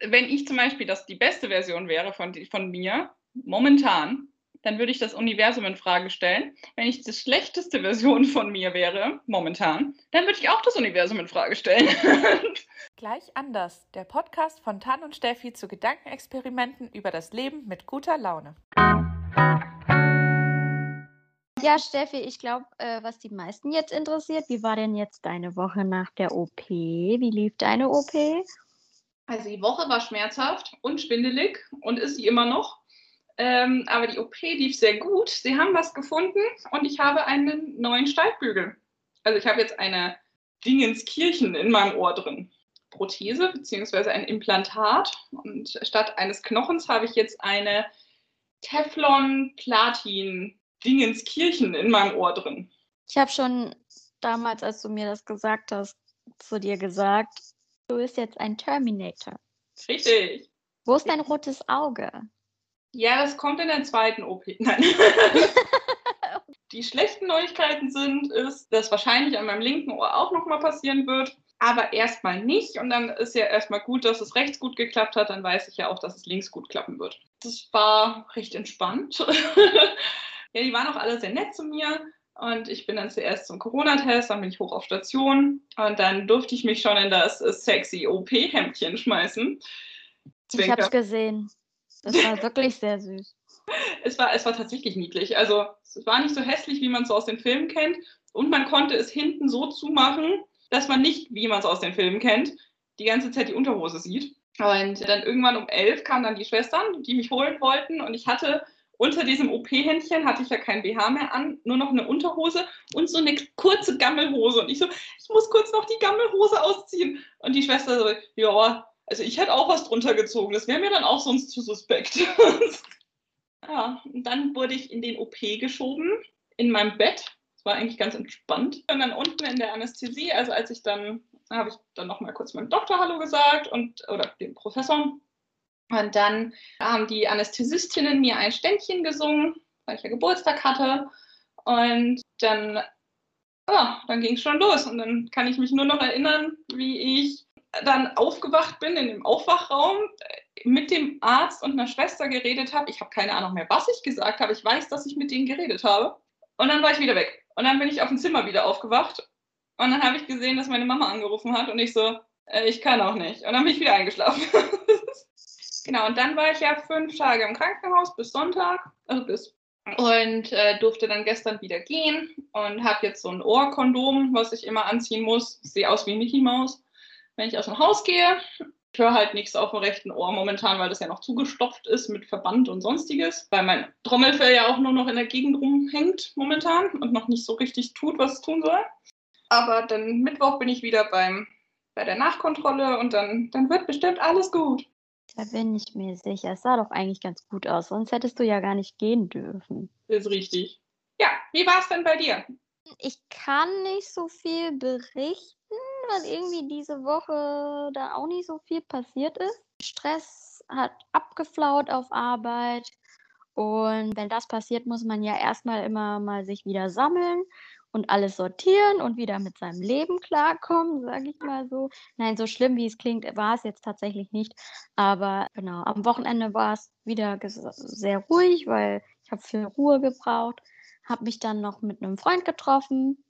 wenn ich zum Beispiel das die beste Version wäre von, von mir, momentan, dann würde ich das Universum in Frage stellen. Wenn ich die schlechteste Version von mir wäre, momentan, dann würde ich auch das Universum in Frage stellen. Gleich anders. Der Podcast von Tan und Steffi zu Gedankenexperimenten über das Leben mit guter Laune. Ja, Steffi, ich glaube, äh, was die meisten jetzt interessiert, wie war denn jetzt deine Woche nach der OP? Wie lief deine OP? Also die Woche war schmerzhaft und schwindelig und ist sie immer noch. Ähm, aber die OP lief sehr gut. Sie haben was gefunden und ich habe einen neuen Steigbügel. Also ich habe jetzt eine Dingenskirchen in meinem Ohr drin. Prothese bzw. ein Implantat. Und statt eines Knochens habe ich jetzt eine Teflon-Platin-Dingenskirchen in meinem Ohr drin. Ich habe schon damals, als du mir das gesagt hast, zu dir gesagt, Du bist jetzt ein Terminator. Richtig. Wo ist dein rotes Auge? Ja, das kommt in der zweiten OP. Nein. Die schlechten Neuigkeiten sind, ist, dass wahrscheinlich an meinem linken Ohr auch nochmal passieren wird, aber erstmal nicht. Und dann ist ja erstmal gut, dass es rechts gut geklappt hat. Dann weiß ich ja auch, dass es links gut klappen wird. Das war recht entspannt. ja, die waren auch alle sehr nett zu mir. Und ich bin dann zuerst zum Corona-Test, dann bin ich hoch auf Station und dann durfte ich mich schon in das sexy OP-Hemdchen schmeißen. Zwinker. Ich habe es gesehen. Das war wirklich sehr süß. Es war, es war tatsächlich niedlich. Also es war nicht so hässlich, wie man es aus den Filmen kennt. Und man konnte es hinten so zumachen, dass man nicht, wie man es aus den Filmen kennt, die ganze Zeit die Unterhose sieht. Und dann irgendwann um elf kamen dann die Schwestern, die mich holen wollten. Und ich hatte unter diesem OP-Händchen hatte ich ja kein BH mehr an, nur noch eine Unterhose und so eine kurze Gammelhose. Und ich so, ich muss kurz noch die Gammelhose ausziehen. Und die Schwester so, ja, also ich hätte auch was drunter gezogen. Das wäre mir dann auch sonst zu suspekt. ja, und dann wurde ich in den OP geschoben, in meinem Bett. Das war eigentlich ganz entspannt. Und dann unten in der Anästhesie, also als ich dann, habe ich dann nochmal kurz meinem Doktor Hallo gesagt und, oder dem Professor. Und dann haben die Anästhesistinnen mir ein Ständchen gesungen, weil ich ja Geburtstag hatte. Und dann, ja, dann ging es schon los. Und dann kann ich mich nur noch erinnern, wie ich dann aufgewacht bin in dem Aufwachraum, mit dem Arzt und einer Schwester geredet habe. Ich habe keine Ahnung mehr, was ich gesagt habe. Ich weiß, dass ich mit denen geredet habe. Und dann war ich wieder weg. Und dann bin ich auf dem Zimmer wieder aufgewacht. Und dann habe ich gesehen, dass meine Mama angerufen hat. Und ich so, äh, ich kann auch nicht. Und dann bin ich wieder eingeschlafen. Genau, und dann war ich ja fünf Tage im Krankenhaus bis Sonntag, also bis und äh, durfte dann gestern wieder gehen und habe jetzt so ein Ohrkondom, was ich immer anziehen muss. Sehe aus wie Mickey Maus, wenn ich aus dem Haus gehe. Ich höre halt nichts auf dem rechten Ohr momentan, weil das ja noch zugestopft ist mit Verband und sonstiges, weil mein Trommelfell ja auch nur noch in der Gegend rumhängt momentan und noch nicht so richtig tut, was es tun soll. Aber dann Mittwoch bin ich wieder beim, bei der Nachkontrolle und dann, dann wird bestimmt alles gut. Da bin ich mir sicher. Es sah doch eigentlich ganz gut aus, sonst hättest du ja gar nicht gehen dürfen. Ist richtig. Ja, wie war es denn bei dir? Ich kann nicht so viel berichten, weil irgendwie diese Woche da auch nicht so viel passiert ist. Stress hat abgeflaut auf Arbeit. Und wenn das passiert, muss man ja erstmal immer mal sich wieder sammeln und alles sortieren und wieder mit seinem Leben klarkommen, sage ich mal so. Nein, so schlimm wie es klingt, war es jetzt tatsächlich nicht. Aber genau, am Wochenende war es wieder sehr ruhig, weil ich habe viel Ruhe gebraucht. Habe mich dann noch mit einem Freund getroffen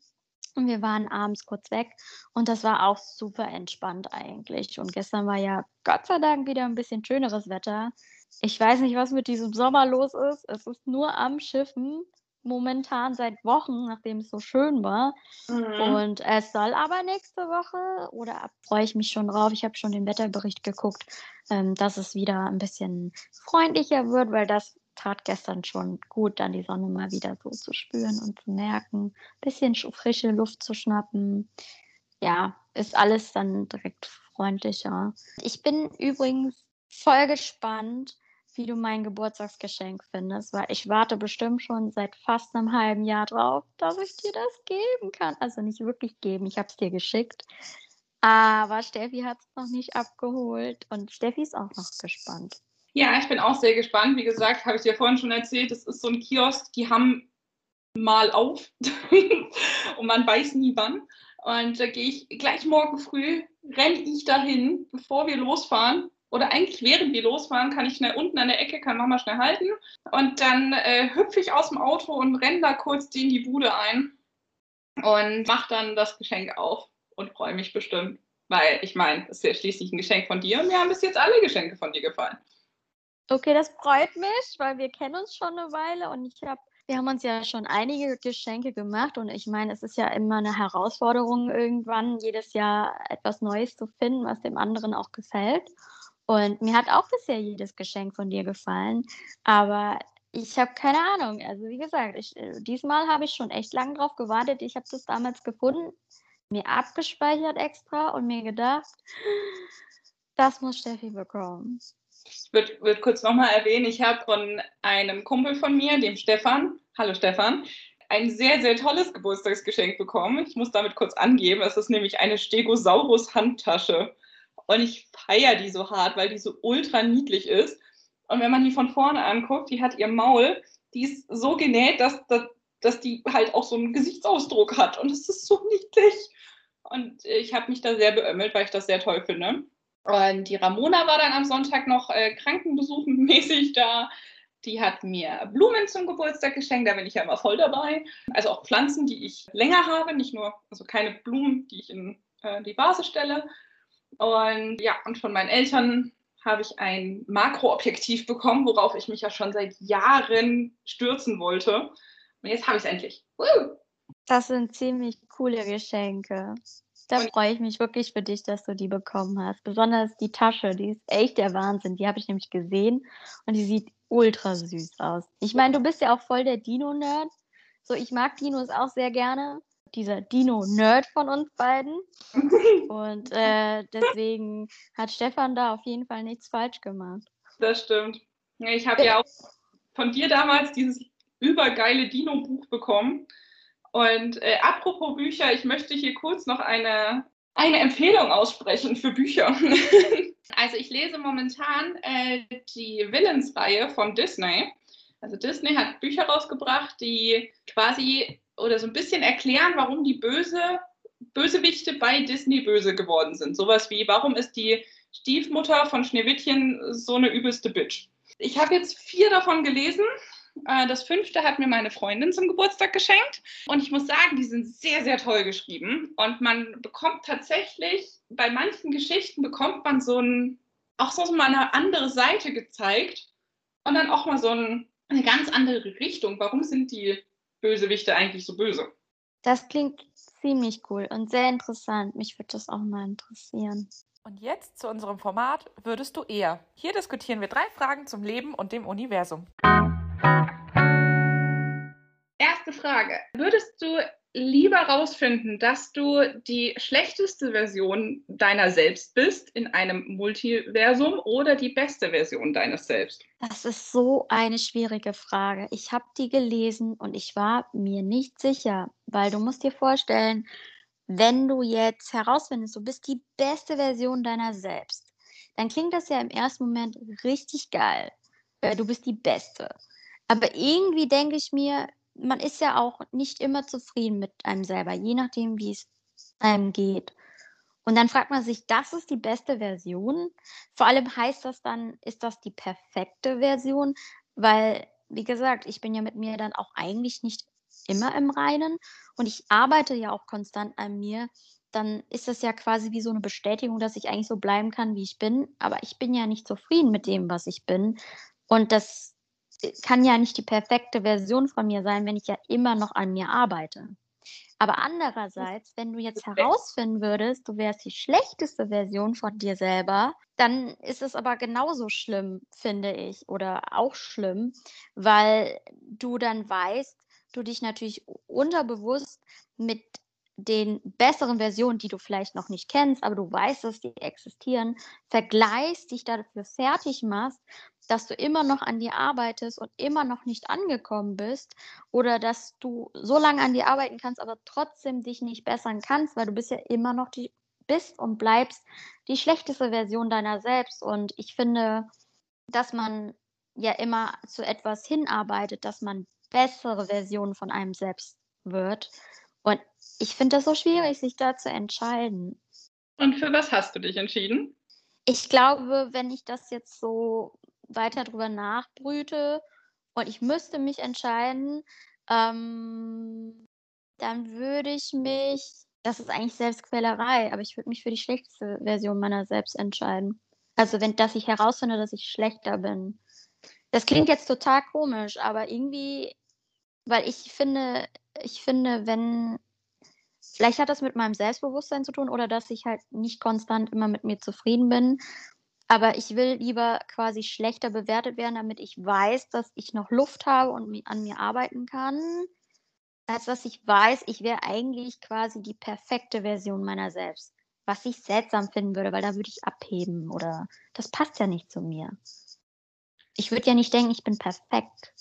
und wir waren abends kurz weg und das war auch super entspannt eigentlich. Und gestern war ja Gott sei Dank wieder ein bisschen schöneres Wetter. Ich weiß nicht, was mit diesem Sommer los ist. Es ist nur am Schiffen momentan seit Wochen, nachdem es so schön war. Mhm. Und es soll aber nächste Woche, oder freue ich mich schon drauf, ich habe schon den Wetterbericht geguckt, ähm, dass es wieder ein bisschen freundlicher wird, weil das tat gestern schon gut, dann die Sonne mal wieder so zu spüren und zu merken, ein bisschen frische Luft zu schnappen. Ja, ist alles dann direkt freundlicher. Ich bin übrigens voll gespannt, wie du mein Geburtstagsgeschenk findest, weil ich warte bestimmt schon seit fast einem halben Jahr drauf, dass ich dir das geben kann. Also nicht wirklich geben, ich habe es dir geschickt. Aber Steffi hat es noch nicht abgeholt und Steffi ist auch noch gespannt. Ja, ich bin auch sehr gespannt. Wie gesagt, habe ich dir vorhin schon erzählt, es ist so ein Kiosk, die haben mal auf und man weiß nie wann. Und da gehe ich gleich morgen früh, renne ich dahin, bevor wir losfahren oder eigentlich während wir losfahren, kann ich schnell unten an der Ecke, kann Mama schnell halten. Und dann äh, hüpfe ich aus dem Auto und renne da kurz in die Bude ein und mache dann das Geschenk auf und freue mich bestimmt. Weil ich meine, es ist ja schließlich ein Geschenk von dir und mir haben bis jetzt alle Geschenke von dir gefallen. Okay, das freut mich, weil wir kennen uns schon eine Weile und ich habe, wir haben uns ja schon einige Geschenke gemacht und ich meine, es ist ja immer eine Herausforderung irgendwann jedes Jahr etwas Neues zu finden, was dem anderen auch gefällt. Und mir hat auch bisher jedes Geschenk von dir gefallen, aber ich habe keine Ahnung. Also wie gesagt, ich, äh, diesmal habe ich schon echt lange drauf gewartet. Ich habe das damals gefunden, mir abgespeichert extra und mir gedacht, das muss Steffi bekommen. Ich würde würd kurz nochmal erwähnen, ich habe von einem Kumpel von mir, dem Stefan, hallo Stefan, ein sehr, sehr tolles Geburtstagsgeschenk bekommen. Ich muss damit kurz angeben, es ist nämlich eine Stegosaurus-Handtasche. Und ich feiere die so hart, weil die so ultra niedlich ist. Und wenn man die von vorne anguckt, die hat ihr Maul, die ist so genäht, dass, dass, dass die halt auch so einen Gesichtsausdruck hat. Und es ist so niedlich. Und ich habe mich da sehr beömmelt, weil ich das sehr toll finde. Und die Ramona war dann am Sonntag noch äh, krankenbesuchenmäßig da. Die hat mir Blumen zum Geburtstag geschenkt, da bin ich ja immer voll dabei. Also auch Pflanzen, die ich länger habe, nicht nur, also keine Blumen, die ich in äh, die Vase stelle. Und ja, und von meinen Eltern habe ich ein Makroobjektiv bekommen, worauf ich mich ja schon seit Jahren stürzen wollte. Und jetzt habe ich es endlich. Woo! Das sind ziemlich coole Geschenke. Da freue ich mich wirklich für dich, dass du die bekommen hast. Besonders die Tasche, die ist echt der Wahnsinn. Die habe ich nämlich gesehen und die sieht ultra süß aus. Ich meine, du bist ja auch voll der Dino-Nerd. So, ich mag Dinos auch sehr gerne dieser Dino-Nerd von uns beiden. Und äh, deswegen hat Stefan da auf jeden Fall nichts falsch gemacht. Das stimmt. Ich habe ja auch von dir damals dieses übergeile Dino-Buch bekommen. Und äh, apropos Bücher, ich möchte hier kurz noch eine, eine Empfehlung aussprechen für Bücher. also ich lese momentan äh, die Villains-Reihe von Disney. Also Disney hat Bücher rausgebracht, die quasi oder so ein bisschen erklären, warum die böse Bösewichte bei Disney böse geworden sind. Sowas wie, warum ist die Stiefmutter von Schneewittchen so eine übelste Bitch? Ich habe jetzt vier davon gelesen. Äh, das fünfte hat mir meine Freundin zum Geburtstag geschenkt. Und ich muss sagen, die sind sehr, sehr toll geschrieben. Und man bekommt tatsächlich, bei manchen Geschichten bekommt man so ein, auch so mal eine andere Seite gezeigt. Und dann auch mal so ein, eine ganz andere Richtung. Warum sind die Bösewichte eigentlich so böse? Das klingt ziemlich cool und sehr interessant. Mich würde das auch mal interessieren. Und jetzt zu unserem Format Würdest du eher? Hier diskutieren wir drei Fragen zum Leben und dem Universum. Erste Frage. Würdest du lieber rausfinden, dass du die schlechteste Version deiner selbst bist in einem Multiversum oder die beste Version deines Selbst? Das ist so eine schwierige Frage. Ich habe die gelesen und ich war mir nicht sicher, weil du musst dir vorstellen, wenn du jetzt herausfindest, du bist die beste Version deiner selbst, dann klingt das ja im ersten Moment richtig geil. Du bist die Beste. Aber irgendwie denke ich mir, man ist ja auch nicht immer zufrieden mit einem selber, je nachdem, wie es einem geht. Und dann fragt man sich, das ist die beste Version? Vor allem heißt das dann, ist das die perfekte Version? Weil, wie gesagt, ich bin ja mit mir dann auch eigentlich nicht immer im Reinen und ich arbeite ja auch konstant an mir. Dann ist das ja quasi wie so eine Bestätigung, dass ich eigentlich so bleiben kann, wie ich bin. Aber ich bin ja nicht zufrieden mit dem, was ich bin. Und das kann ja nicht die perfekte Version von mir sein, wenn ich ja immer noch an mir arbeite. Aber andererseits, wenn du jetzt herausfinden würdest, du wärst die schlechteste Version von dir selber, dann ist es aber genauso schlimm, finde ich, oder auch schlimm, weil du dann weißt, du dich natürlich unterbewusst mit den besseren Versionen, die du vielleicht noch nicht kennst, aber du weißt, dass die existieren, vergleichst, dich dafür fertig machst, dass du immer noch an dir arbeitest und immer noch nicht angekommen bist oder dass du so lange an dir arbeiten kannst, aber trotzdem dich nicht bessern kannst, weil du bist ja immer noch die bist und bleibst die schlechteste Version deiner selbst und ich finde, dass man ja immer zu etwas hinarbeitet, dass man bessere Versionen von einem selbst wird und ich finde das so schwierig, sich da zu entscheiden. Und für was hast du dich entschieden? Ich glaube, wenn ich das jetzt so weiter drüber nachbrüte und ich müsste mich entscheiden, ähm, dann würde ich mich, das ist eigentlich Selbstquälerei, aber ich würde mich für die schlechteste Version meiner selbst entscheiden. Also wenn, dass ich herausfinde, dass ich schlechter bin. Das klingt jetzt total komisch, aber irgendwie, weil ich finde, ich finde, wenn, vielleicht hat das mit meinem Selbstbewusstsein zu tun oder dass ich halt nicht konstant immer mit mir zufrieden bin. Aber ich will lieber quasi schlechter bewertet werden, damit ich weiß, dass ich noch Luft habe und an mir arbeiten kann, als dass ich weiß, ich wäre eigentlich quasi die perfekte Version meiner selbst. Was ich seltsam finden würde, weil da würde ich abheben oder das passt ja nicht zu mir. Ich würde ja nicht denken, ich bin perfekt.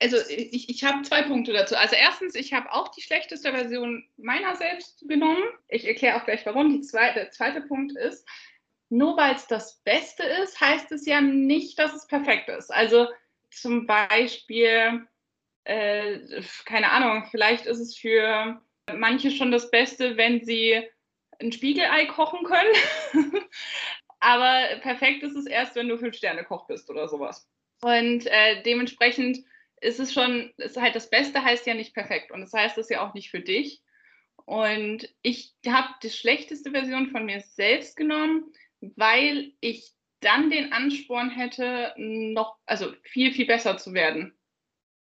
Also ich, ich habe zwei Punkte dazu. Also erstens, ich habe auch die schlechteste Version meiner selbst genommen. Ich erkläre auch gleich warum. Zweite, der zweite Punkt ist, nur weil es das Beste ist, heißt es ja nicht, dass es perfekt ist. Also zum Beispiel, äh, keine Ahnung, vielleicht ist es für manche schon das Beste, wenn sie ein Spiegelei kochen können. Aber perfekt ist es erst, wenn du Fünf-Sterne-Koch bist oder sowas. Und äh, dementsprechend ist es schon, ist halt das Beste heißt ja nicht perfekt. Und das heißt es ja auch nicht für dich. Und ich habe die schlechteste Version von mir selbst genommen, weil ich dann den Ansporn hätte, noch, also viel, viel besser zu werden.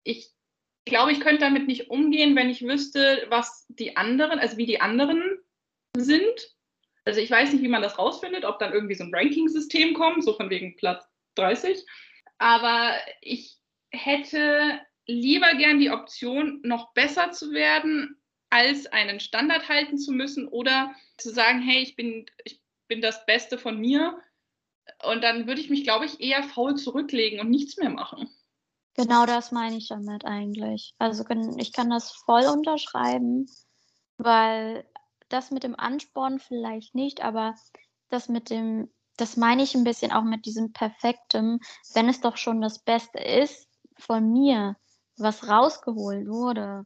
Ich glaube, ich könnte damit nicht umgehen, wenn ich wüsste, was die anderen, also wie die anderen sind also ich weiß nicht, wie man das rausfindet, ob dann irgendwie so ein Ranking-System kommt, so von wegen Platz 30. Aber ich hätte lieber gern die Option, noch besser zu werden, als einen Standard halten zu müssen oder zu sagen, hey, ich bin, ich bin das Beste von mir. Und dann würde ich mich, glaube ich, eher faul zurücklegen und nichts mehr machen. Genau das meine ich damit eigentlich. Also ich kann das voll unterschreiben, weil das mit dem Ansporn vielleicht nicht, aber das mit dem, das meine ich ein bisschen auch mit diesem Perfektem, wenn es doch schon das Beste ist von mir, was rausgeholt wurde,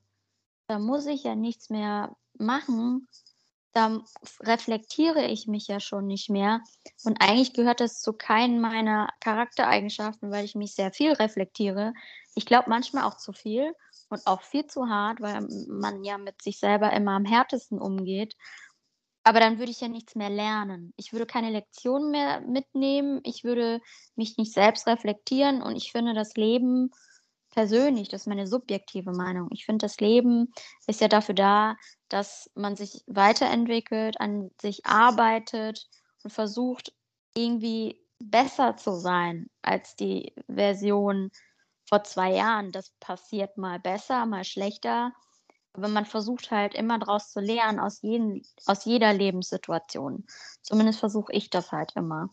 da muss ich ja nichts mehr machen. Da reflektiere ich mich ja schon nicht mehr. Und eigentlich gehört das zu keinen meiner Charaktereigenschaften, weil ich mich sehr viel reflektiere. Ich glaube manchmal auch zu viel und auch viel zu hart, weil man ja mit sich selber immer am härtesten umgeht. Aber dann würde ich ja nichts mehr lernen. Ich würde keine Lektionen mehr mitnehmen. Ich würde mich nicht selbst reflektieren. Und ich finde das Leben persönlich, das ist meine subjektive Meinung. Ich finde, das Leben ist ja dafür da, dass man sich weiterentwickelt, an sich arbeitet und versucht, irgendwie besser zu sein als die Version, vor zwei Jahren. Das passiert mal besser, mal schlechter. Aber man versucht halt immer daraus zu lernen aus, jeden, aus jeder Lebenssituation. Zumindest versuche ich das halt immer.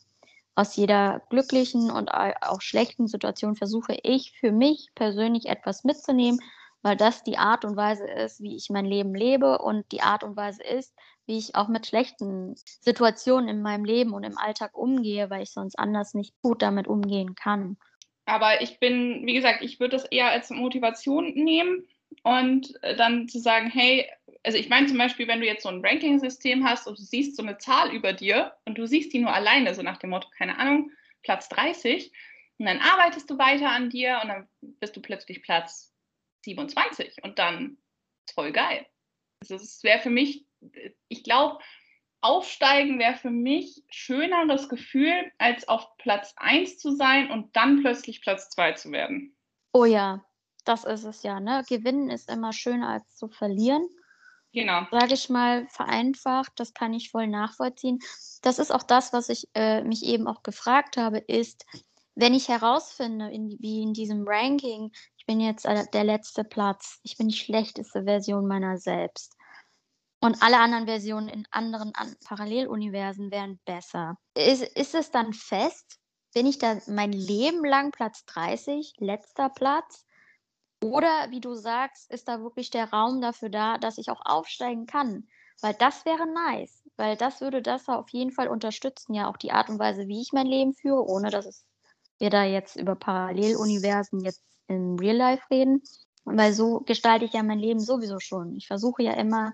Aus jeder glücklichen und auch schlechten Situation versuche ich für mich persönlich etwas mitzunehmen, weil das die Art und Weise ist, wie ich mein Leben lebe und die Art und Weise ist, wie ich auch mit schlechten Situationen in meinem Leben und im Alltag umgehe, weil ich sonst anders nicht gut damit umgehen kann. Aber ich bin, wie gesagt, ich würde das eher als Motivation nehmen und äh, dann zu sagen, hey, also ich meine zum Beispiel, wenn du jetzt so ein Ranking-System hast und du siehst so eine Zahl über dir und du siehst die nur alleine, so nach dem Motto, keine Ahnung, Platz 30, und dann arbeitest du weiter an dir und dann bist du plötzlich Platz 27 und dann ist voll geil. Also es wäre für mich, ich glaube, Aufsteigen wäre für mich schöneres Gefühl, als auf Platz 1 zu sein und dann plötzlich Platz 2 zu werden. Oh ja, das ist es ja. Ne? Gewinnen ist immer schöner als zu verlieren. Genau. Sage ich mal vereinfacht, das kann ich voll nachvollziehen. Das ist auch das, was ich äh, mich eben auch gefragt habe, ist, wenn ich herausfinde, in, wie in diesem Ranking, ich bin jetzt der letzte Platz, ich bin die schlechteste Version meiner selbst und alle anderen Versionen in anderen an Paralleluniversen wären besser. Ist, ist es dann fest? Bin ich da mein Leben lang Platz 30, letzter Platz? Oder wie du sagst, ist da wirklich der Raum dafür da, dass ich auch aufsteigen kann? Weil das wäre nice, weil das würde das auf jeden Fall unterstützen, ja auch die Art und Weise, wie ich mein Leben führe, ohne dass wir da jetzt über Paralleluniversen jetzt in Real Life reden. Weil so gestalte ich ja mein Leben sowieso schon. Ich versuche ja immer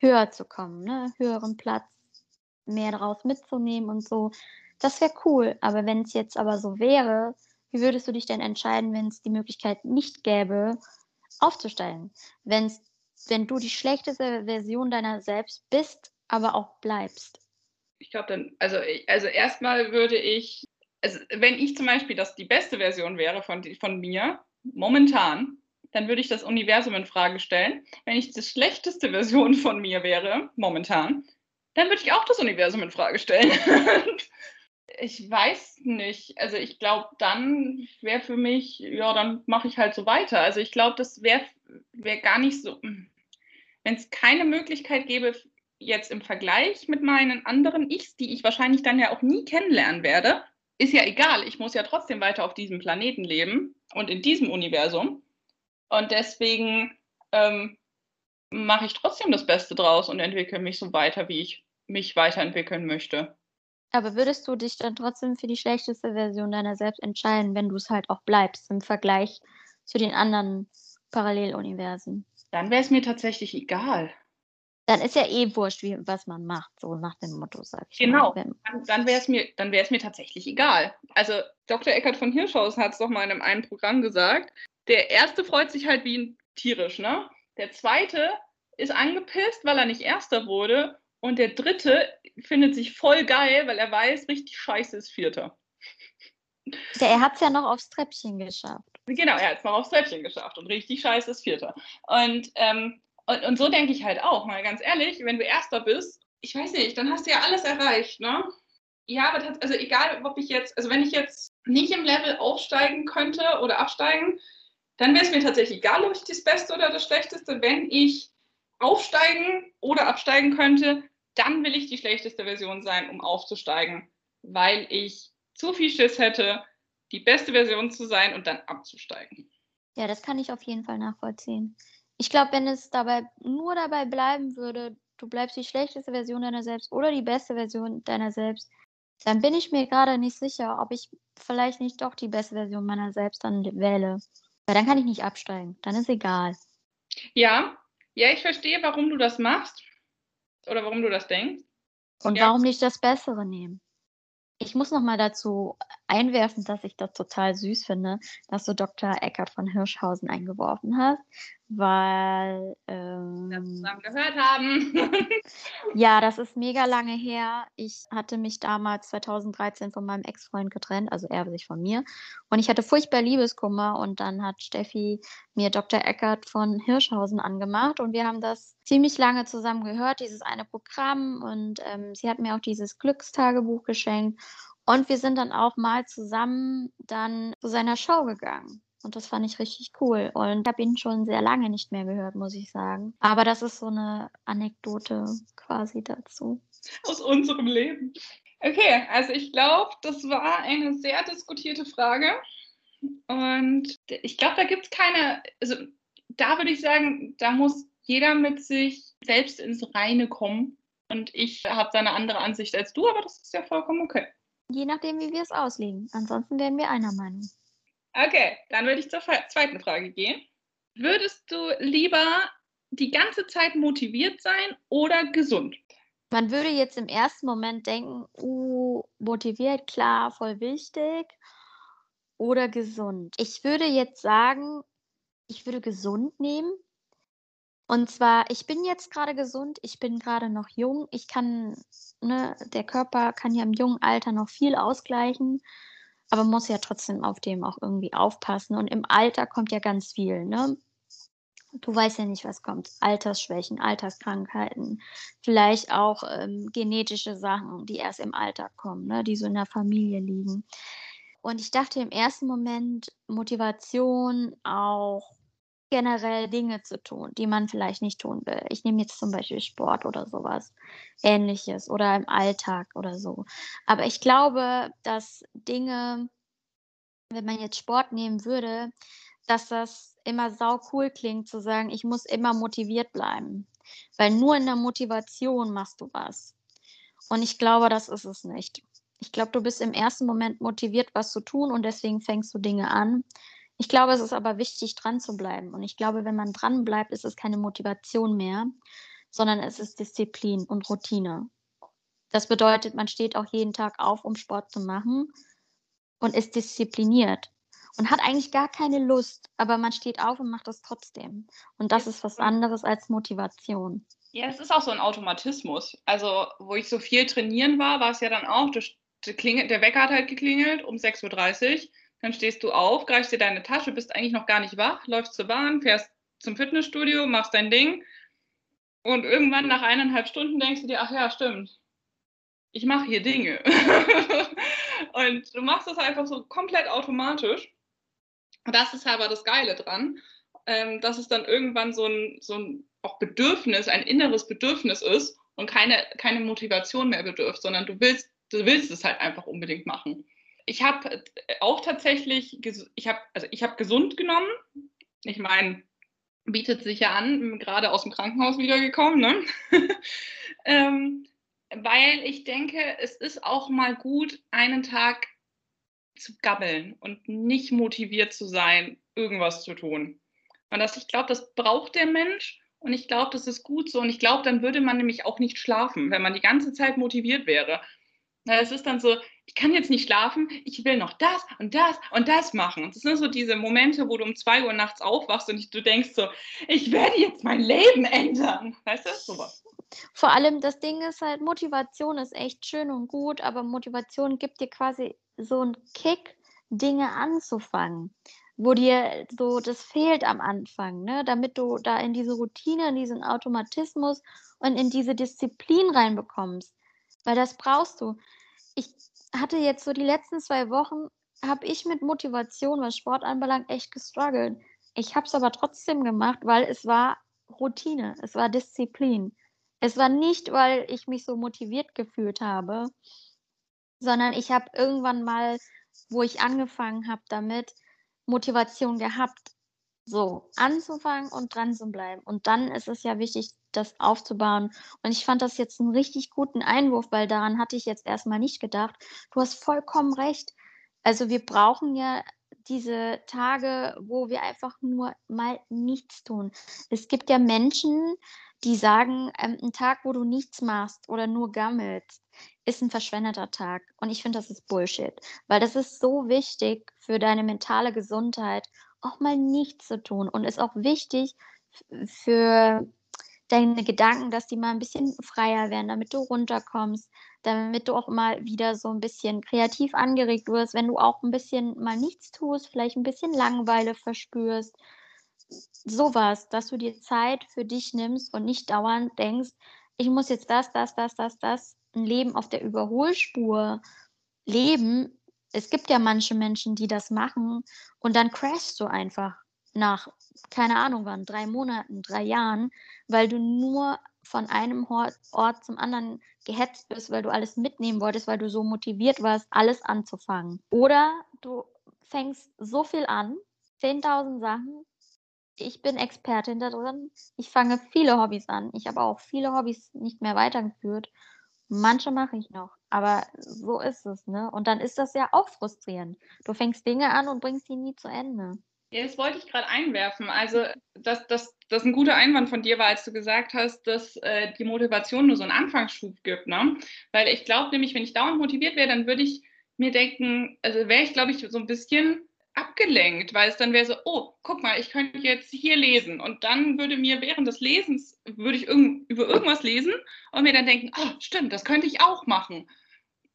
höher zu kommen, ne? höheren Platz. mehr daraus mitzunehmen und so. Das wäre cool. Aber wenn es jetzt aber so wäre, wie würdest du dich denn entscheiden, wenn es die Möglichkeit nicht gäbe, aufzusteigen? Wenn's, wenn du die schlechteste Version deiner selbst bist, aber auch bleibst? Ich glaube dann, also, also erstmal würde ich, also wenn ich zum Beispiel das die beste Version wäre von, von mir, momentan, dann würde ich das Universum in Frage stellen. Wenn ich die schlechteste Version von mir wäre, momentan, dann würde ich auch das Universum in Frage stellen. ich weiß nicht. Also ich glaube, dann wäre für mich, ja, dann mache ich halt so weiter. Also ich glaube, das wäre wär gar nicht so, hm. wenn es keine Möglichkeit gäbe, jetzt im Vergleich mit meinen anderen Ichs, die ich wahrscheinlich dann ja auch nie kennenlernen werde, ist ja egal. Ich muss ja trotzdem weiter auf diesem Planeten leben und in diesem Universum. Und deswegen ähm, mache ich trotzdem das Beste draus und entwickle mich so weiter, wie ich mich weiterentwickeln möchte. Aber würdest du dich dann trotzdem für die schlechteste Version deiner selbst entscheiden, wenn du es halt auch bleibst im Vergleich zu den anderen Paralleluniversen? Dann wäre es mir tatsächlich egal. Dann ist ja eh wurscht, wie, was man macht, so nach dem Motto, sag ich genau. mal. Dann, dann wäre es mir, mir tatsächlich egal. Also Dr. Eckert von Hirschhausen hat es doch mal in einem Programm gesagt. Der erste freut sich halt wie ein tierisch, ne? Der zweite ist angepisst, weil er nicht Erster wurde. Und der dritte findet sich voll geil, weil er weiß, richtig scheiße ist Vierter. Ja, er hat es ja noch aufs Treppchen geschafft. Genau, er hat es noch aufs Treppchen geschafft und richtig scheiße ist Vierter. Und, ähm, und, und so denke ich halt auch, mal ganz ehrlich, wenn du Erster bist, ich weiß nicht, dann hast du ja alles erreicht, ne? Ja, aber das, also egal, ob ich jetzt, also wenn ich jetzt nicht im Level aufsteigen könnte oder absteigen, dann wäre es mir tatsächlich egal, ob ich das Beste oder das Schlechteste, wenn ich aufsteigen oder absteigen könnte, dann will ich die schlechteste Version sein, um aufzusteigen, weil ich zu viel Schiss hätte, die beste Version zu sein und dann abzusteigen. Ja, das kann ich auf jeden Fall nachvollziehen. Ich glaube, wenn es dabei nur dabei bleiben würde, du bleibst die schlechteste Version deiner selbst oder die beste Version deiner selbst, dann bin ich mir gerade nicht sicher, ob ich vielleicht nicht doch die beste Version meiner selbst dann wähle. Weil dann kann ich nicht absteigen. Dann ist egal. Ja, ja, ich verstehe, warum du das machst oder warum du das denkst. Und ja. warum nicht das Bessere nehmen? Ich muss noch mal dazu einwerfen, dass ich das total süß finde, dass du Dr. Eckert von Hirschhausen eingeworfen hast, weil ähm, wir zusammen gehört haben. ja, das ist mega lange her. Ich hatte mich damals 2013 von meinem Ex-Freund getrennt, also er sich von mir. Und ich hatte furchtbar Liebeskummer und dann hat Steffi mir Dr. Eckert von Hirschhausen angemacht und wir haben das ziemlich lange zusammen gehört, dieses eine Programm. Und ähm, sie hat mir auch dieses Glückstagebuch geschenkt. Und wir sind dann auch mal zusammen dann zu seiner Show gegangen. Und das fand ich richtig cool. Und ich habe ihn schon sehr lange nicht mehr gehört, muss ich sagen. Aber das ist so eine Anekdote quasi dazu. Aus unserem Leben. Okay, also ich glaube, das war eine sehr diskutierte Frage. Und ich glaube, da gibt es keine, also da würde ich sagen, da muss jeder mit sich selbst ins Reine kommen. Und ich habe da eine andere Ansicht als du, aber das ist ja vollkommen okay. Je nachdem, wie wir es auslegen. Ansonsten werden wir einer Meinung. Okay, dann würde ich zur zweiten Frage gehen. Würdest du lieber die ganze Zeit motiviert sein oder gesund? Man würde jetzt im ersten Moment denken, uh, motiviert, klar, voll wichtig. Oder gesund. Ich würde jetzt sagen, ich würde gesund nehmen. Und zwar, ich bin jetzt gerade gesund, ich bin gerade noch jung, ich kann, ne, der Körper kann ja im jungen Alter noch viel ausgleichen aber muss ja trotzdem auf dem auch irgendwie aufpassen. Und im Alter kommt ja ganz viel, ne? Du weißt ja nicht, was kommt. Altersschwächen, Alterskrankheiten, vielleicht auch ähm, genetische Sachen, die erst im Alter kommen, ne? die so in der Familie liegen. Und ich dachte im ersten Moment Motivation auch generell Dinge zu tun, die man vielleicht nicht tun will. Ich nehme jetzt zum Beispiel Sport oder sowas ähnliches oder im Alltag oder so. Aber ich glaube, dass Dinge, wenn man jetzt Sport nehmen würde, dass das immer sau cool klingt zu sagen, ich muss immer motiviert bleiben. Weil nur in der Motivation machst du was. Und ich glaube, das ist es nicht. Ich glaube, du bist im ersten Moment motiviert, was zu tun und deswegen fängst du Dinge an. Ich glaube, es ist aber wichtig, dran zu bleiben. Und ich glaube, wenn man dran bleibt, ist es keine Motivation mehr, sondern es ist Disziplin und Routine. Das bedeutet, man steht auch jeden Tag auf, um Sport zu machen und ist diszipliniert und hat eigentlich gar keine Lust, aber man steht auf und macht das trotzdem. Und das ist was anderes als Motivation. Ja, es ist auch so ein Automatismus. Also, wo ich so viel trainieren war, war es ja dann auch, du, der Wecker hat halt geklingelt um 6.30 Uhr. Dann stehst du auf, greifst dir deine Tasche, bist eigentlich noch gar nicht wach, läufst zur Bahn, fährst zum Fitnessstudio, machst dein Ding. Und irgendwann nach eineinhalb Stunden denkst du dir, ach ja, stimmt, ich mache hier Dinge. und du machst das einfach so komplett automatisch. Das ist aber das Geile dran, ähm, dass es dann irgendwann so ein, so ein auch Bedürfnis, ein inneres Bedürfnis ist und keine, keine Motivation mehr bedürft, sondern du willst, du willst es halt einfach unbedingt machen. Ich habe auch tatsächlich, ich habe also ich gesund genommen. Ich meine, bietet sich ja an, gerade aus dem Krankenhaus wiedergekommen, ne? ähm, weil ich denke, es ist auch mal gut, einen Tag zu gabbeln und nicht motiviert zu sein, irgendwas zu tun. Und das, ich glaube, das braucht der Mensch und ich glaube, das ist gut so. Und ich glaube, dann würde man nämlich auch nicht schlafen, wenn man die ganze Zeit motiviert wäre. Es ist dann so, ich kann jetzt nicht schlafen, ich will noch das und das und das machen. Und das sind so diese Momente, wo du um zwei Uhr nachts aufwachst und du denkst so, ich werde jetzt mein Leben ändern. Weißt du, sowas. Vor allem das Ding ist halt, Motivation ist echt schön und gut, aber Motivation gibt dir quasi so einen Kick, Dinge anzufangen, wo dir so das fehlt am Anfang, ne? damit du da in diese Routine, in diesen Automatismus und in diese Disziplin reinbekommst. Weil das brauchst du. Ich hatte jetzt so die letzten zwei Wochen, habe ich mit Motivation, was Sport anbelangt, echt gestruggelt. Ich habe es aber trotzdem gemacht, weil es war Routine, es war Disziplin. Es war nicht, weil ich mich so motiviert gefühlt habe, sondern ich habe irgendwann mal, wo ich angefangen habe damit, Motivation gehabt, so anzufangen und dran zu bleiben. Und dann ist es ja wichtig, das aufzubauen. Und ich fand das jetzt einen richtig guten Einwurf, weil daran hatte ich jetzt erstmal nicht gedacht. Du hast vollkommen recht. Also wir brauchen ja diese Tage, wo wir einfach nur mal nichts tun. Es gibt ja Menschen, die sagen, ähm, ein Tag, wo du nichts machst oder nur gammelst, ist ein verschwendeter Tag. Und ich finde, das ist Bullshit, weil das ist so wichtig für deine mentale Gesundheit, auch mal nichts zu tun. Und ist auch wichtig für deine Gedanken, dass die mal ein bisschen freier werden, damit du runterkommst, damit du auch mal wieder so ein bisschen kreativ angeregt wirst, wenn du auch ein bisschen mal nichts tust, vielleicht ein bisschen Langeweile verspürst, sowas, dass du dir Zeit für dich nimmst und nicht dauernd denkst, ich muss jetzt das, das, das, das, das, ein Leben auf der Überholspur leben. Es gibt ja manche Menschen, die das machen und dann crashst du einfach nach, keine Ahnung wann, drei Monaten, drei Jahren, weil du nur von einem Ort zum anderen gehetzt bist, weil du alles mitnehmen wolltest, weil du so motiviert warst, alles anzufangen. Oder du fängst so viel an, 10.000 Sachen, ich bin Expertin da drin. Ich fange viele Hobbys an. Ich habe auch viele Hobbys nicht mehr weitergeführt. Manche mache ich noch, aber so ist es, ne? Und dann ist das ja auch frustrierend. Du fängst Dinge an und bringst sie nie zu Ende. Ja, das wollte ich gerade einwerfen. Also, dass das, das ein guter Einwand von dir war, als du gesagt hast, dass äh, die Motivation nur so einen Anfangsschub gibt. Ne? Weil ich glaube nämlich, wenn ich dauernd motiviert wäre, dann würde ich mir denken, also wäre ich, glaube ich, so ein bisschen abgelenkt, weil es dann wäre so, oh, guck mal, ich könnte jetzt hier lesen und dann würde mir während des Lesens, würde ich irg über irgendwas lesen und mir dann denken, oh, stimmt, das könnte ich auch machen.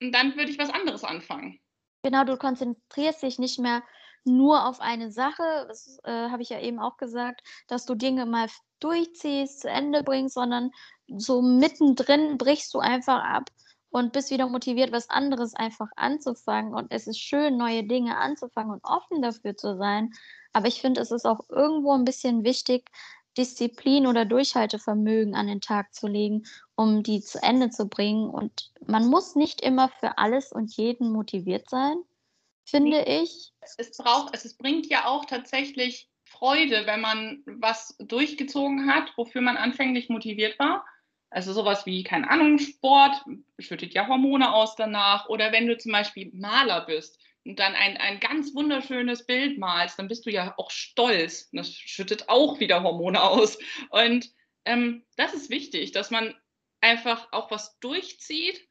Und dann würde ich was anderes anfangen. Genau, du konzentrierst dich nicht mehr nur auf eine Sache, das äh, habe ich ja eben auch gesagt, dass du Dinge mal durchziehst, zu Ende bringst, sondern so mittendrin brichst du einfach ab und bist wieder motiviert, was anderes einfach anzufangen. Und es ist schön, neue Dinge anzufangen und offen dafür zu sein. Aber ich finde, es ist auch irgendwo ein bisschen wichtig, Disziplin oder Durchhaltevermögen an den Tag zu legen, um die zu Ende zu bringen. Und man muss nicht immer für alles und jeden motiviert sein, finde ich. Es braucht, es bringt ja auch tatsächlich Freude, wenn man was durchgezogen hat, wofür man anfänglich motiviert war. Also sowas wie, keine Ahnung, Sport schüttet ja Hormone aus danach. Oder wenn du zum Beispiel Maler bist und dann ein, ein ganz wunderschönes Bild malst, dann bist du ja auch stolz. Das schüttet auch wieder Hormone aus. Und ähm, das ist wichtig, dass man einfach auch was durchzieht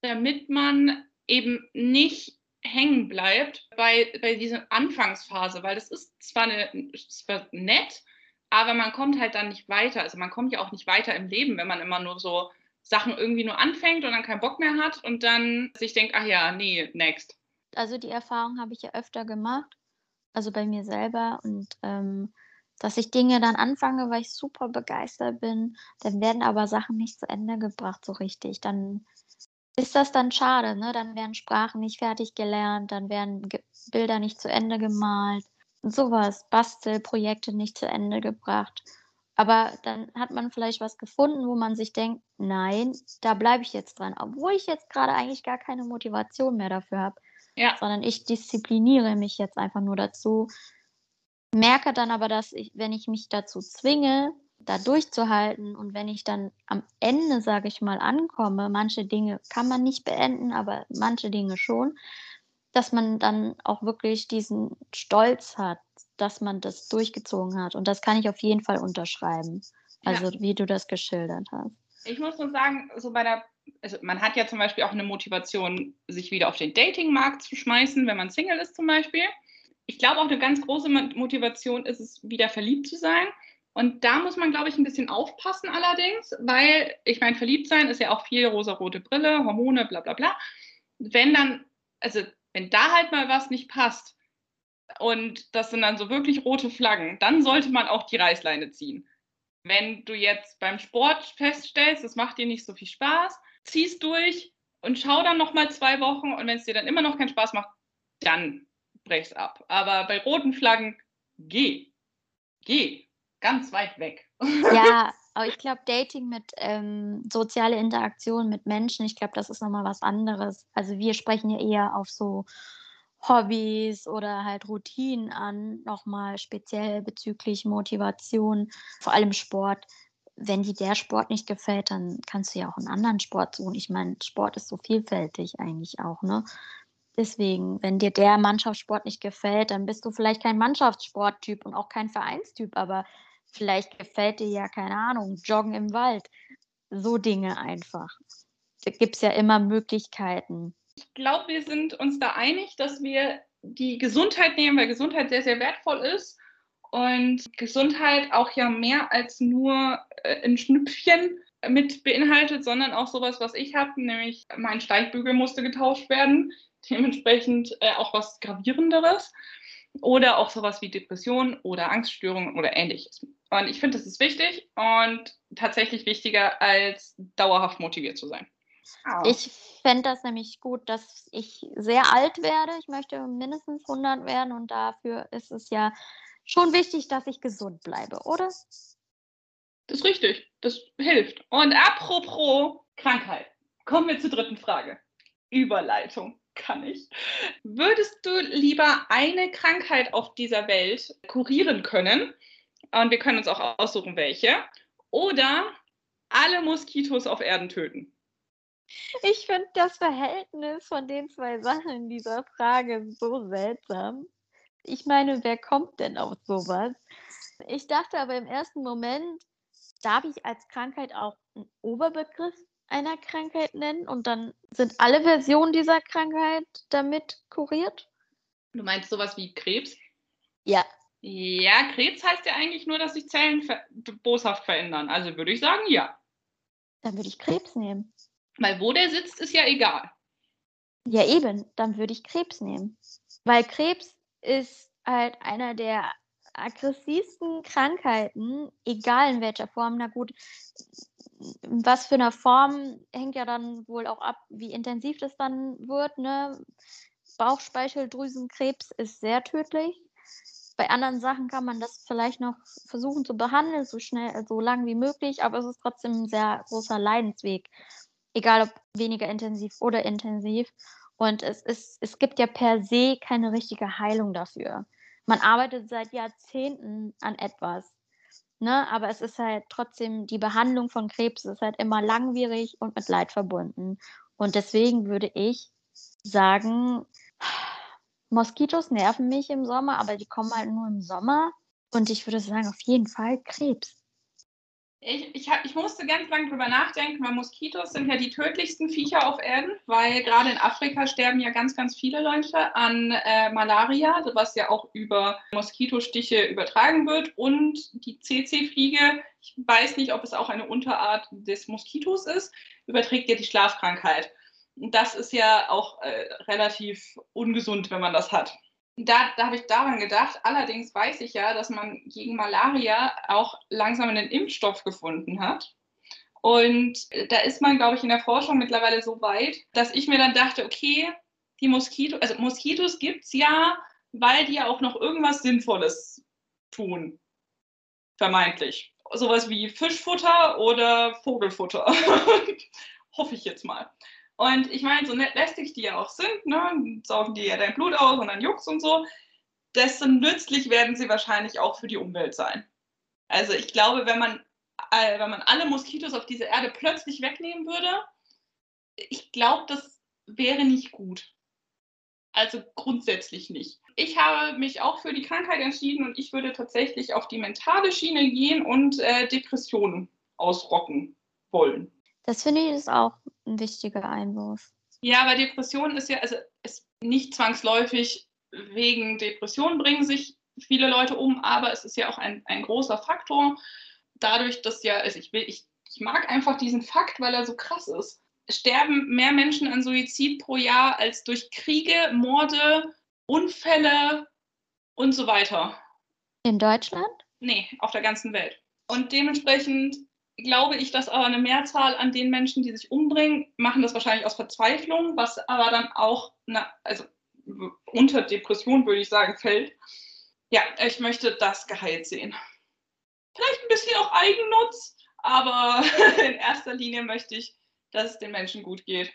damit man eben nicht hängen bleibt bei, bei dieser Anfangsphase, weil das ist zwar, eine, zwar nett, aber man kommt halt dann nicht weiter. Also man kommt ja auch nicht weiter im Leben, wenn man immer nur so Sachen irgendwie nur anfängt und dann keinen Bock mehr hat und dann sich denkt, ach ja, nee, next. Also die Erfahrung habe ich ja öfter gemacht, also bei mir selber und ähm, dass ich Dinge dann anfange, weil ich super begeistert bin, dann werden aber Sachen nicht zu Ende gebracht so richtig. Dann ist das dann schade, ne? Dann werden Sprachen nicht fertig gelernt, dann werden Ge Bilder nicht zu Ende gemalt, sowas, Bastelprojekte nicht zu Ende gebracht. Aber dann hat man vielleicht was gefunden, wo man sich denkt, nein, da bleibe ich jetzt dran, obwohl ich jetzt gerade eigentlich gar keine Motivation mehr dafür habe. Ja. Sondern ich diszipliniere mich jetzt einfach nur dazu, merke dann aber, dass ich, wenn ich mich dazu zwinge, da durchzuhalten und wenn ich dann am Ende, sage ich mal, ankomme, manche Dinge kann man nicht beenden, aber manche Dinge schon, dass man dann auch wirklich diesen Stolz hat, dass man das durchgezogen hat. Und das kann ich auf jeden Fall unterschreiben. Also ja. wie du das geschildert hast. Ich muss nur sagen, so bei der, also man hat ja zum Beispiel auch eine Motivation, sich wieder auf den Datingmarkt zu schmeißen, wenn man Single ist zum Beispiel. Ich glaube auch eine ganz große Motivation ist es, wieder verliebt zu sein. Und da muss man, glaube ich, ein bisschen aufpassen allerdings, weil ich meine, verliebt sein ist ja auch viel rosa-rote Brille, Hormone, bla bla bla. Wenn dann, also wenn da halt mal was nicht passt und das sind dann so wirklich rote Flaggen, dann sollte man auch die Reißleine ziehen. Wenn du jetzt beim Sport feststellst, das macht dir nicht so viel Spaß, ziehst durch und schau dann noch mal zwei Wochen und wenn es dir dann immer noch keinen Spaß macht, dann brech's ab. Aber bei roten Flaggen, geh. Geh ganz weit weg. Ja, aber ich glaube, Dating mit ähm, soziale Interaktion mit Menschen, ich glaube, das ist nochmal was anderes. Also wir sprechen ja eher auf so Hobbys oder halt Routinen an, nochmal speziell bezüglich Motivation, vor allem Sport. Wenn dir der Sport nicht gefällt, dann kannst du ja auch einen anderen Sport suchen. Ich meine, Sport ist so vielfältig eigentlich auch, ne? Deswegen, wenn dir der Mannschaftssport nicht gefällt, dann bist du vielleicht kein Mannschaftssporttyp und auch kein Vereinstyp, aber Vielleicht gefällt dir ja, keine Ahnung, Joggen im Wald. So Dinge einfach. Da gibt es ja immer Möglichkeiten. Ich glaube, wir sind uns da einig, dass wir die Gesundheit nehmen, weil Gesundheit sehr, sehr wertvoll ist. Und Gesundheit auch ja mehr als nur äh, ein Schnüpfchen mit beinhaltet, sondern auch sowas, was ich habe, nämlich mein Steigbügel musste getauscht werden. Dementsprechend äh, auch was Gravierenderes oder auch sowas wie Depression oder Angststörungen oder ähnliches. Und ich finde, das ist wichtig und tatsächlich wichtiger, als dauerhaft motiviert zu sein. Oh. Ich fände das nämlich gut, dass ich sehr alt werde. Ich möchte mindestens 100 werden und dafür ist es ja schon wichtig, dass ich gesund bleibe, oder? Das ist richtig. Das hilft. Und apropos Krankheit, kommen wir zur dritten Frage. Überleitung kann ich. Würdest du lieber eine Krankheit auf dieser Welt kurieren können? Und wir können uns auch aussuchen, welche. Oder alle Moskitos auf Erden töten? Ich finde das Verhältnis von den zwei Sachen in dieser Frage so seltsam. Ich meine, wer kommt denn auf sowas? Ich dachte aber im ersten Moment, darf ich als Krankheit auch einen Oberbegriff einer Krankheit nennen und dann sind alle Versionen dieser Krankheit damit kuriert? Du meinst sowas wie Krebs? Ja. Ja, Krebs heißt ja eigentlich nur, dass sich Zellen ver boshaft verändern. Also würde ich sagen, ja. Dann würde ich Krebs nehmen. Weil wo der sitzt, ist ja egal. Ja, eben. Dann würde ich Krebs nehmen. Weil Krebs ist halt einer der aggressivsten Krankheiten, egal in welcher Form. Na gut, was für eine Form hängt ja dann wohl auch ab, wie intensiv das dann wird. Ne? Bauchspeicheldrüsenkrebs ist sehr tödlich. Bei anderen Sachen kann man das vielleicht noch versuchen zu behandeln, so schnell, so lang wie möglich, aber es ist trotzdem ein sehr großer Leidensweg. Egal ob weniger intensiv oder intensiv. Und es, ist, es gibt ja per se keine richtige Heilung dafür. Man arbeitet seit Jahrzehnten an etwas. Ne? Aber es ist halt trotzdem, die Behandlung von Krebs ist halt immer langwierig und mit Leid verbunden. Und deswegen würde ich sagen, Moskitos nerven mich im Sommer, aber die kommen halt nur im Sommer. Und ich würde sagen, auf jeden Fall Krebs. Ich, ich, hab, ich musste ganz lange drüber nachdenken, weil Moskitos sind ja die tödlichsten Viecher auf Erden, weil gerade in Afrika sterben ja ganz, ganz viele Leute an äh, Malaria, was ja auch über Moskitostiche übertragen wird. Und die CC-Fliege, ich weiß nicht, ob es auch eine Unterart des Moskitos ist, überträgt ja die Schlafkrankheit. Das ist ja auch äh, relativ ungesund, wenn man das hat da, da habe ich daran gedacht. Allerdings weiß ich ja, dass man gegen Malaria auch langsam einen Impfstoff gefunden hat. Und da ist man, glaube ich, in der Forschung mittlerweile so weit, dass ich mir dann dachte, okay, die Moskitos, also Moskitos gibt es ja, weil die ja auch noch irgendwas Sinnvolles tun. Vermeintlich. Sowas wie Fischfutter oder Vogelfutter. Hoffe ich jetzt mal. Und ich meine, so lästig die ja auch sind, ne, saugen die ja dein Blut aus und dann jucks und so, desto nützlich werden sie wahrscheinlich auch für die Umwelt sein. Also ich glaube, wenn man, äh, wenn man alle Moskitos auf dieser Erde plötzlich wegnehmen würde, ich glaube, das wäre nicht gut. Also grundsätzlich nicht. Ich habe mich auch für die Krankheit entschieden und ich würde tatsächlich auf die mentale Schiene gehen und äh, Depressionen ausrocken wollen. Das finde ich ist auch ein wichtiger Einwurf. Ja, aber Depression ist ja, also ist nicht zwangsläufig wegen Depression bringen sich viele Leute um, aber es ist ja auch ein, ein großer Faktor. Dadurch, dass ja, also ich will, ich, ich mag einfach diesen Fakt, weil er so krass ist. Sterben mehr Menschen an Suizid pro Jahr als durch Kriege, Morde, Unfälle und so weiter. In Deutschland? Nee, auf der ganzen Welt. Und dementsprechend glaube ich, dass aber eine Mehrzahl an den Menschen, die sich umbringen, machen das wahrscheinlich aus Verzweiflung, was aber dann auch, eine, also unter Depression würde ich sagen, fällt. Ja, ich möchte das geheilt sehen. Vielleicht ein bisschen auch Eigennutz, aber in erster Linie möchte ich, dass es den Menschen gut geht.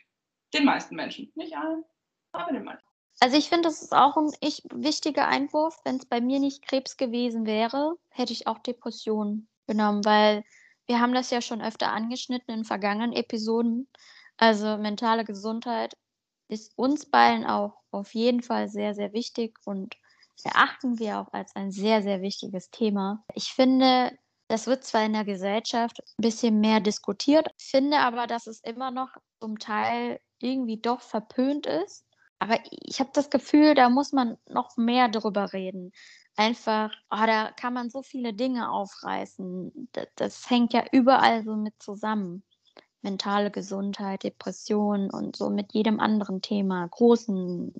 Den meisten Menschen. Nicht allen, aber den meisten. Also ich finde, das ist auch ein ich, wichtiger Einwurf. Wenn es bei mir nicht Krebs gewesen wäre, hätte ich auch Depressionen genommen, weil wir haben das ja schon öfter angeschnitten in vergangenen Episoden. Also mentale Gesundheit ist uns beiden auch auf jeden Fall sehr, sehr wichtig und erachten wir auch als ein sehr, sehr wichtiges Thema. Ich finde, das wird zwar in der Gesellschaft ein bisschen mehr diskutiert, finde aber, dass es immer noch zum Teil irgendwie doch verpönt ist. Aber ich habe das Gefühl, da muss man noch mehr drüber reden einfach, oh, da kann man so viele Dinge aufreißen. Das, das hängt ja überall so mit zusammen. Mentale Gesundheit, Depression und so mit jedem anderen Thema, großen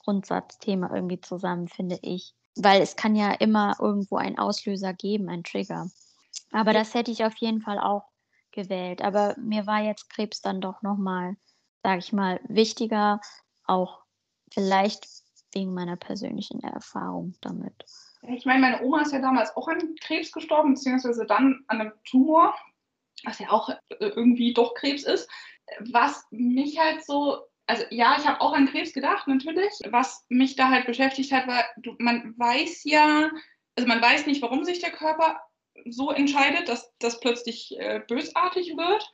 Grundsatzthema irgendwie zusammen, finde ich. Weil es kann ja immer irgendwo einen Auslöser geben, einen Trigger. Aber das hätte ich auf jeden Fall auch gewählt. Aber mir war jetzt Krebs dann doch nochmal, sage ich mal, wichtiger, auch vielleicht wegen meiner persönlichen Erfahrung damit. Ich meine, meine Oma ist ja damals auch an Krebs gestorben, beziehungsweise dann an einem Tumor, was ja auch äh, irgendwie doch Krebs ist. Was mich halt so, also ja, ich habe auch an Krebs gedacht, natürlich. Was mich da halt beschäftigt hat, war, man weiß ja, also man weiß nicht, warum sich der Körper so entscheidet, dass das plötzlich äh, bösartig wird.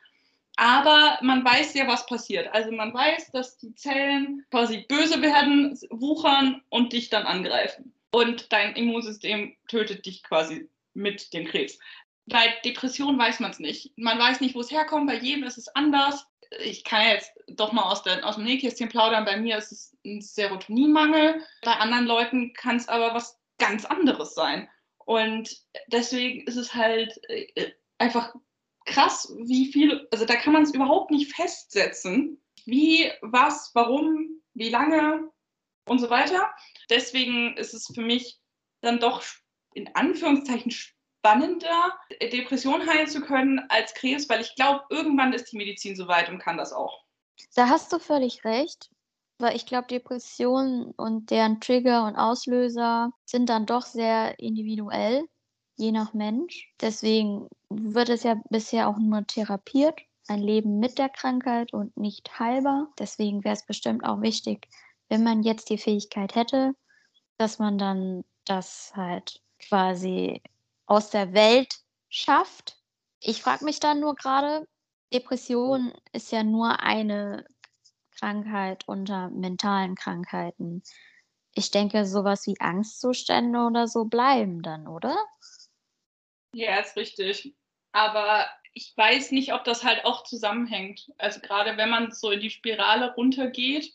Aber man weiß ja, was passiert. Also man weiß, dass die Zellen quasi böse werden, wuchern und dich dann angreifen. Und dein Immunsystem tötet dich quasi mit dem Krebs. Bei Depression weiß man es nicht. Man weiß nicht, wo es herkommt. Bei jedem ist es anders. Ich kann jetzt doch mal aus, der, aus dem Nähkästchen plaudern. Bei mir ist es ein Serotoninmangel. Bei anderen Leuten kann es aber was ganz anderes sein. Und deswegen ist es halt äh, einfach krass, wie viel, also da kann man es überhaupt nicht festsetzen, wie, was, warum, wie lange und so weiter. Deswegen ist es für mich dann doch in Anführungszeichen spannender, Depression heilen zu können als Krebs, weil ich glaube, irgendwann ist die Medizin soweit und kann das auch. Da hast du völlig recht, weil ich glaube, Depressionen und deren Trigger und Auslöser sind dann doch sehr individuell je nach Mensch. Deswegen wird es ja bisher auch nur therapiert, ein Leben mit der Krankheit und nicht heilbar. Deswegen wäre es bestimmt auch wichtig, wenn man jetzt die Fähigkeit hätte, dass man dann das halt quasi aus der Welt schafft. Ich frage mich dann nur gerade, Depression ist ja nur eine Krankheit unter mentalen Krankheiten. Ich denke, sowas wie Angstzustände oder so bleiben dann, oder? Ja, ist richtig. Aber ich weiß nicht, ob das halt auch zusammenhängt. Also gerade wenn man so in die Spirale runtergeht,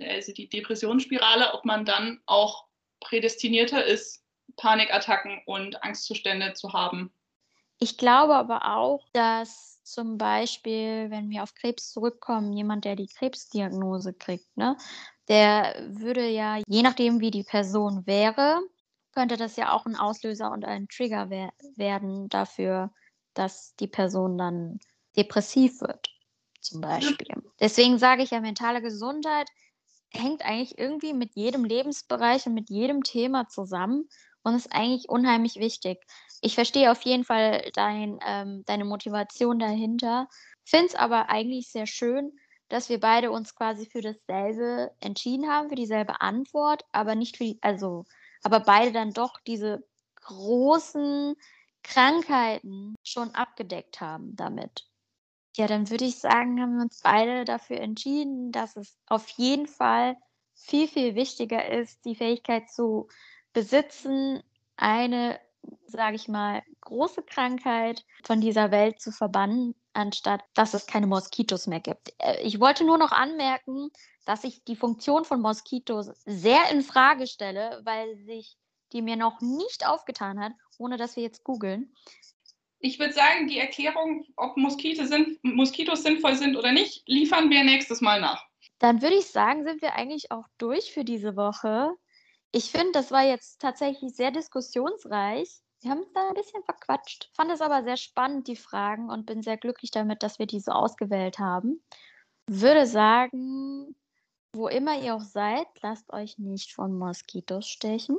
also die Depressionsspirale, ob man dann auch prädestinierter ist, Panikattacken und Angstzustände zu haben. Ich glaube aber auch, dass zum Beispiel, wenn wir auf Krebs zurückkommen, jemand, der die Krebsdiagnose kriegt, ne, der würde ja, je nachdem, wie die Person wäre, könnte das ja auch ein Auslöser und ein Trigger wer werden dafür, dass die Person dann depressiv wird, zum Beispiel. Deswegen sage ich ja, mentale Gesundheit hängt eigentlich irgendwie mit jedem Lebensbereich und mit jedem Thema zusammen und ist eigentlich unheimlich wichtig. Ich verstehe auf jeden Fall dein, ähm, deine Motivation dahinter, finde es aber eigentlich sehr schön, dass wir beide uns quasi für dasselbe entschieden haben, für dieselbe Antwort, aber nicht für die, also, aber beide dann doch diese großen Krankheiten schon abgedeckt haben damit. Ja, dann würde ich sagen, haben wir uns beide dafür entschieden, dass es auf jeden Fall viel, viel wichtiger ist, die Fähigkeit zu besitzen, eine, sage ich mal, große Krankheit von dieser Welt zu verbannen, anstatt dass es keine Moskitos mehr gibt. Äh, ich wollte nur noch anmerken, dass ich die Funktion von Moskitos sehr in Frage stelle, weil sich die mir noch nicht aufgetan hat, ohne dass wir jetzt googeln. Ich würde sagen, die Erklärung, ob Moskite sind, Moskitos sinnvoll sind oder nicht, liefern wir nächstes Mal nach. Dann würde ich sagen, sind wir eigentlich auch durch für diese Woche. Ich finde, das war jetzt tatsächlich sehr diskussionsreich. Wir haben es da ein bisschen verquatscht. Fand es aber sehr spannend, die Fragen, und bin sehr glücklich damit, dass wir die so ausgewählt haben. Würde sagen, wo immer ihr auch seid, lasst euch nicht von Moskitos stechen.